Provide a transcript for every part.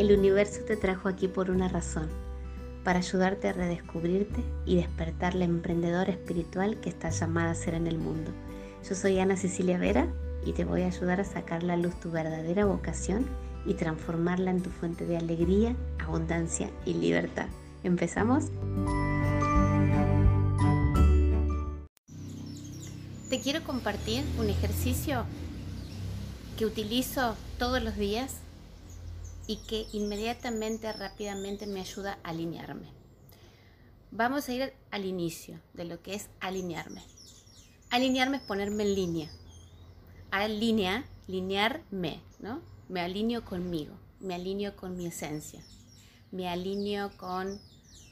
El universo te trajo aquí por una razón, para ayudarte a redescubrirte y despertar la emprendedora espiritual que estás llamada a ser en el mundo. Yo soy Ana Cecilia Vera y te voy a ayudar a sacar la luz tu verdadera vocación y transformarla en tu fuente de alegría, abundancia y libertad. ¿Empezamos? Te quiero compartir un ejercicio que utilizo todos los días y que inmediatamente, rápidamente me ayuda a alinearme. Vamos a ir al inicio de lo que es alinearme. Alinearme es ponerme en línea. Alinea, linearme, ¿no? Me alineo conmigo, me alineo con mi esencia, me alineo con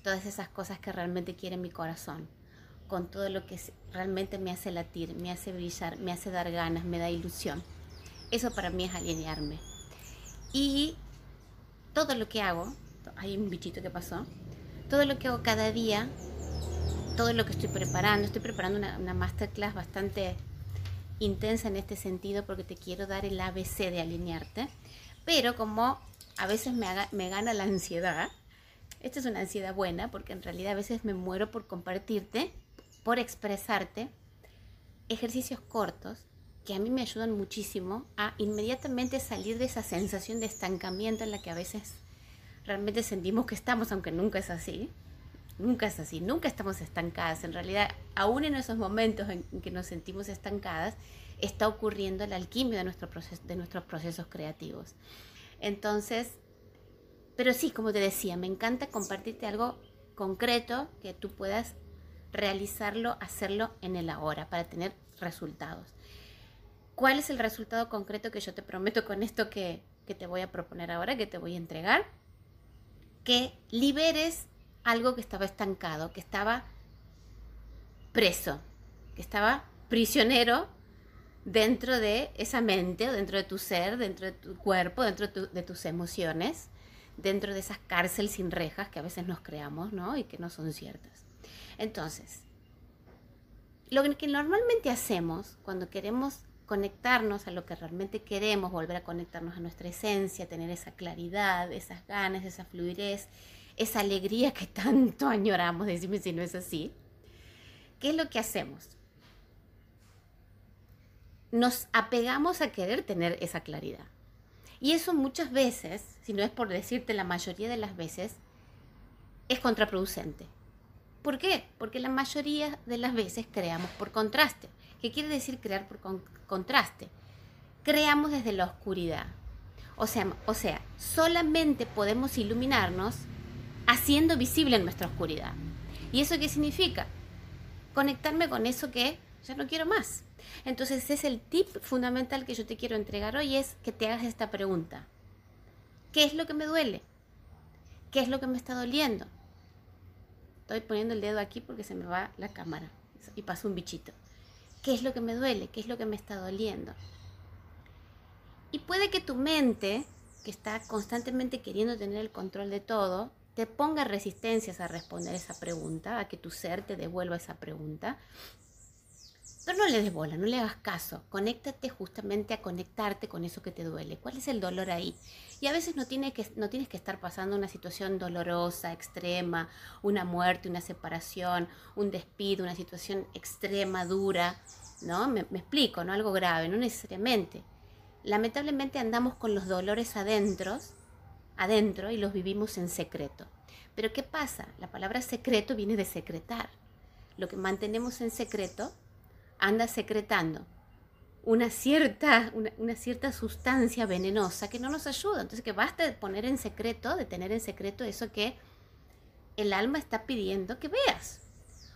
todas esas cosas que realmente quiere mi corazón, con todo lo que realmente me hace latir, me hace brillar, me hace dar ganas, me da ilusión. Eso para mí es alinearme. Y todo lo que hago, hay un bichito que pasó, todo lo que hago cada día, todo lo que estoy preparando, estoy preparando una, una masterclass bastante intensa en este sentido porque te quiero dar el ABC de alinearte, pero como a veces me, me gana la ansiedad, esta es una ansiedad buena porque en realidad a veces me muero por compartirte, por expresarte ejercicios cortos que a mí me ayudan muchísimo a inmediatamente salir de esa sensación de estancamiento en la que a veces realmente sentimos que estamos, aunque nunca es así. Nunca es así, nunca estamos estancadas. En realidad, aún en esos momentos en que nos sentimos estancadas, está ocurriendo la alquimia de, nuestro de nuestros procesos creativos. Entonces, pero sí, como te decía, me encanta compartirte algo concreto que tú puedas realizarlo, hacerlo en el ahora para tener resultados. ¿Cuál es el resultado concreto que yo te prometo con esto que, te voy a proponer ahora, que te voy a entregar? Que liberes algo que estaba estancado, que estaba preso, que estaba prisionero dentro de esa mente, dentro de tu ser, dentro de tu cuerpo, dentro de, tus emociones, dentro de esas cárceles sin rejas que a veces nos creamos, ¿no? Y que no son ciertas. Entonces, lo que normalmente hacemos cuando queremos conectarnos a lo que realmente queremos, volver a conectarnos a nuestra esencia, tener esa claridad, esas ganas, esa fluidez, esa alegría que tanto añoramos, decime si no es así. ¿Qué es lo que hacemos? Nos apegamos a querer tener esa claridad. Y eso muchas veces, si no es por decirte la mayoría de las veces, es contraproducente. ¿Por qué? Porque la mayoría de las veces creamos por contraste. ¿Qué quiere decir crear por contraste? Creamos desde la oscuridad. O sea, o sea, solamente podemos iluminarnos haciendo visible nuestra oscuridad. ¿Y eso qué significa? Conectarme con eso que ya no quiero más. Entonces es el tip fundamental que yo te quiero entregar hoy es que te hagas esta pregunta. ¿Qué es lo que me duele? ¿Qué es lo que me está doliendo? Estoy poniendo el dedo aquí porque se me va la cámara y pasa un bichito. ¿Qué es lo que me duele? ¿Qué es lo que me está doliendo? Y puede que tu mente, que está constantemente queriendo tener el control de todo, te ponga resistencias a responder esa pregunta, a que tu ser te devuelva esa pregunta. Pero no le des bola, no le hagas caso. Conéctate justamente a conectarte con eso que te duele. ¿Cuál es el dolor ahí? Y a veces no, tiene que, no tienes que estar pasando una situación dolorosa, extrema, una muerte, una separación, un despido, una situación extrema, dura. ¿No? Me, explico, ¿no? Algo grave, no necesariamente. Lamentablemente andamos con los dolores adentro, adentro y los vivimos en secreto. Pero ¿qué pasa? La palabra secreto viene de secretar. Lo que mantenemos en secreto anda secretando una cierta, una, cierta sustancia venenosa que no nos ayuda. Entonces que basta de poner en secreto, de tener en secreto eso que el alma está pidiendo que veas.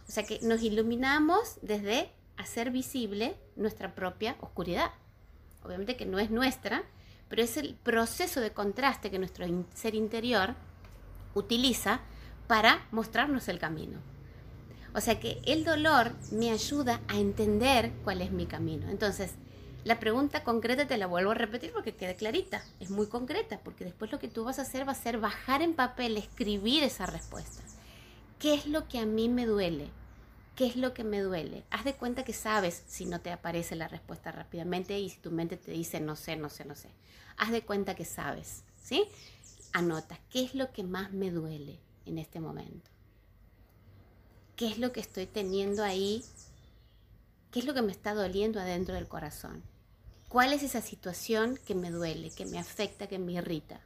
O sea que nos iluminamos desde hacer visible nuestra propia oscuridad. Obviamente que no es nuestra, pero es el proceso de contraste que nuestro ser interior utiliza para mostrarnos el camino. O sea que el dolor me ayuda a entender cuál es mi camino. Entonces, la pregunta concreta te la vuelvo a repetir porque queda clarita, es muy concreta, porque después lo que tú vas a hacer va a ser bajar en papel, escribir esa respuesta. ¿Qué es lo que a mí me duele? ¿Qué es lo que me duele? Haz de cuenta que sabes si no te aparece la respuesta rápidamente y si tu mente te dice no sé, no sé, no sé. Haz de cuenta que sabes, ¿sí? anota qué es lo que más me duele en este momento. ¿Qué es lo que estoy teniendo ahí? ¿Qué es lo que me está doliendo adentro del corazón? ¿Cuál es esa situación que me duele, que me afecta, que me irrita?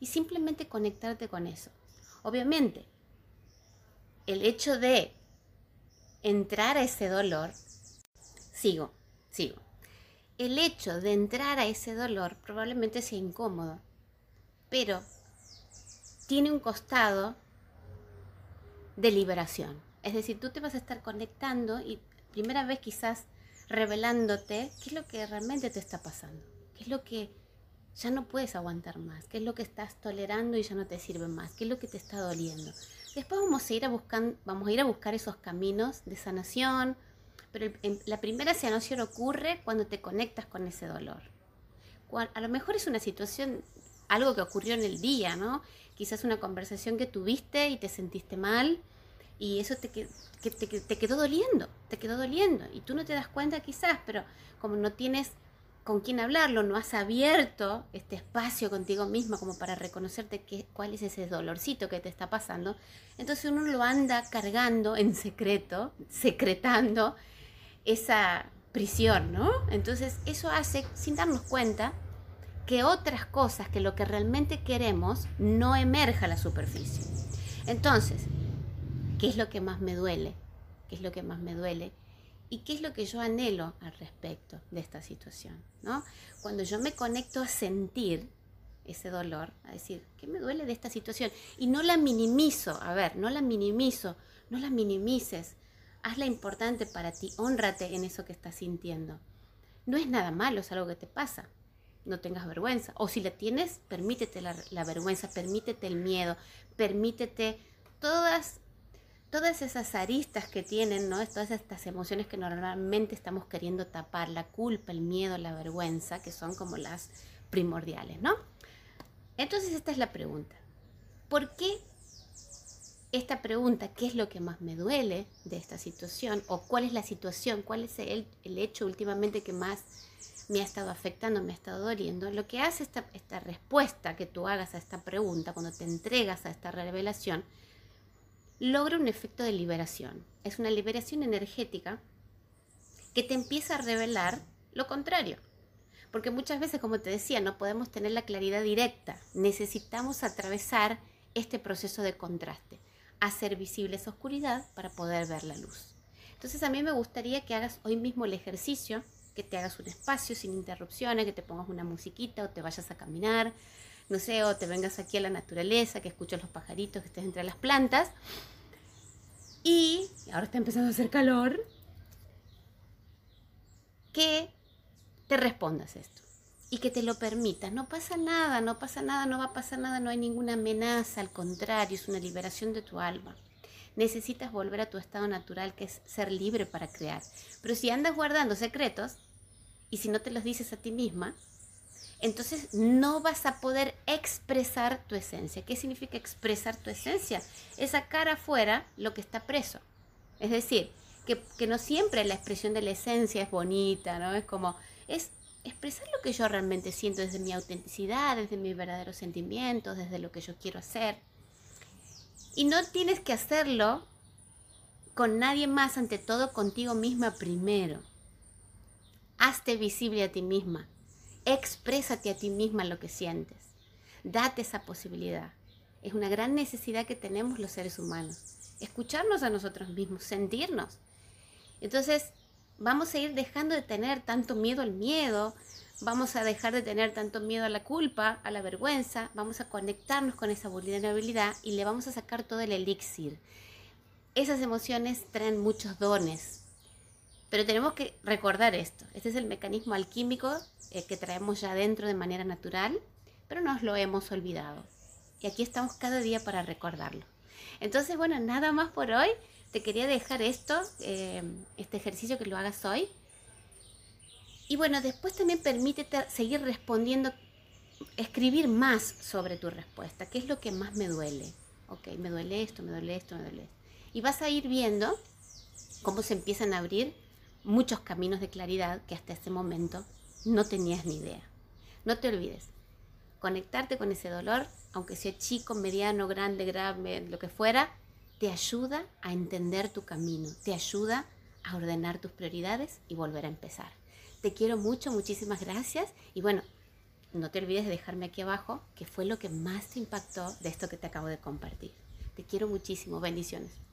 Y simplemente conectarte con eso. Obviamente, el hecho de entrar a ese dolor, sigo, sigo. El hecho de entrar a ese dolor probablemente sea incómodo, pero tiene un costado de liberación. Es decir, tú te vas a estar conectando y primera vez quizás revelándote qué es lo que realmente te está pasando, qué es lo que ya no puedes aguantar más, qué es lo que estás tolerando y ya no te sirve más, qué es lo que te está doliendo. Después vamos a ir a, buscar, esos caminos de sanación, pero la primera sanación ocurre cuando te conectas con ese dolor. A lo mejor es una situación, algo que ocurrió en el día, ¿no? Quizás una conversación que tuviste y te sentiste mal y eso te, te, quedó doliendo, te quedó doliendo y tú no te das cuenta quizás, pero como no tienes con quién hablarlo, no has abierto este espacio contigo misma como para reconocerte qué, cuál es ese dolorcito que te está pasando, entonces uno lo anda cargando en secreto, secretando esa prisión, ¿no? Entonces eso hace, sin darnos cuenta, que otras cosas, que lo que realmente queremos, no emerja a la superficie. Entonces, qué es lo que más me duele, qué es lo que más me duele y qué es lo que yo anhelo al respecto de esta situación, ¿no? Cuando yo me conecto a sentir ese dolor, a decir, ¿qué me duele de esta situación? Y no la minimizo, a ver, no la minimizo, no la minimices, hazla importante para ti, honrate en eso que estás sintiendo. No es nada malo, es algo que te pasa. No tengas vergüenza. O si la tienes, permítete la, la vergüenza, permítete el miedo, permítete todas todas esas aristas que tienen, ¿no? Todas estas emociones que normalmente estamos queriendo tapar, la culpa, el miedo, la vergüenza, que son como las primordiales, ¿no? Entonces esta es la pregunta. ¿Por qué esta pregunta, qué es lo que más me duele de esta situación? ¿O cuál es la situación? ¿Cuál es el, hecho últimamente que más me ha estado afectando, me ha estado doliendo? Lo que hace esta, esta respuesta que tú hagas a esta pregunta, cuando te entregas a esta revelación, logra un efecto de liberación. Es una liberación energética que te empieza a revelar lo contrario. Porque muchas veces, como te decía, no podemos tener la claridad directa. Necesitamos atravesar este proceso de contraste, hacer visible esa oscuridad para poder ver la luz. Entonces a mí me gustaría que hagas hoy mismo el ejercicio, que te hagas un espacio sin interrupciones, que te pongas una musiquita o te vayas a caminar, no sé, o te vengas aquí a la naturaleza, que escuches los pajaritos, que estés entre las plantas. Y ahora está empezando a hacer calor. Que te respondas esto y que te lo permitas. No pasa nada, no pasa nada, no va a pasar nada, no hay ninguna amenaza, al contrario, es una liberación de tu alma. Necesitas volver a tu estado natural, que es ser libre para crear. Pero si andas guardando secretos y si no te los dices a ti misma, entonces no vas a poder expresar tu esencia. ¿Qué significa expresar tu esencia? Es sacar afuera lo que está preso. Es decir, que, no siempre la expresión de la esencia es bonita, ¿no? Es como, es expresar lo que yo realmente siento desde mi autenticidad, desde mis verdaderos sentimientos, desde lo que yo quiero hacer. Y no tienes que hacerlo con nadie más, ante todo contigo misma primero. Hazte visible a ti misma Exprésate a ti misma lo que sientes. Date esa posibilidad. Es una gran necesidad que tenemos los seres humanos. Escucharnos a nosotros mismos, sentirnos. Entonces, vamos a ir dejando de tener tanto miedo al miedo, vamos a dejar de tener tanto miedo a la culpa, a la vergüenza, vamos a conectarnos con esa vulnerabilidad y le vamos a sacar todo el elixir. Esas emociones traen muchos dones, pero tenemos que recordar esto. Este es el mecanismo alquímico eh, que traemos ya dentro de manera natural, pero nos lo hemos olvidado. Y aquí estamos cada día para recordarlo. Entonces, bueno, nada más por hoy. Te quería dejar esto, eh, este ejercicio que lo hagas hoy. Y bueno, después también permítete seguir respondiendo, escribir más sobre tu respuesta. ¿Qué es lo que más me duele? Ok, me duele esto, me duele esto, me duele esto. Y vas a ir viendo cómo se empiezan a abrir muchos caminos de claridad que hasta ese momento no tenías ni idea. No te olvides, conectarte con ese dolor, aunque sea chico, mediano, grande, grave, lo que fuera, te ayuda a entender tu camino, te ayuda a ordenar tus prioridades y volver a empezar. Te quiero mucho, muchísimas gracias y bueno, no te olvides de dejarme aquí abajo qué fue lo que más te impactó de esto que te acabo de compartir. Te quiero muchísimo, bendiciones.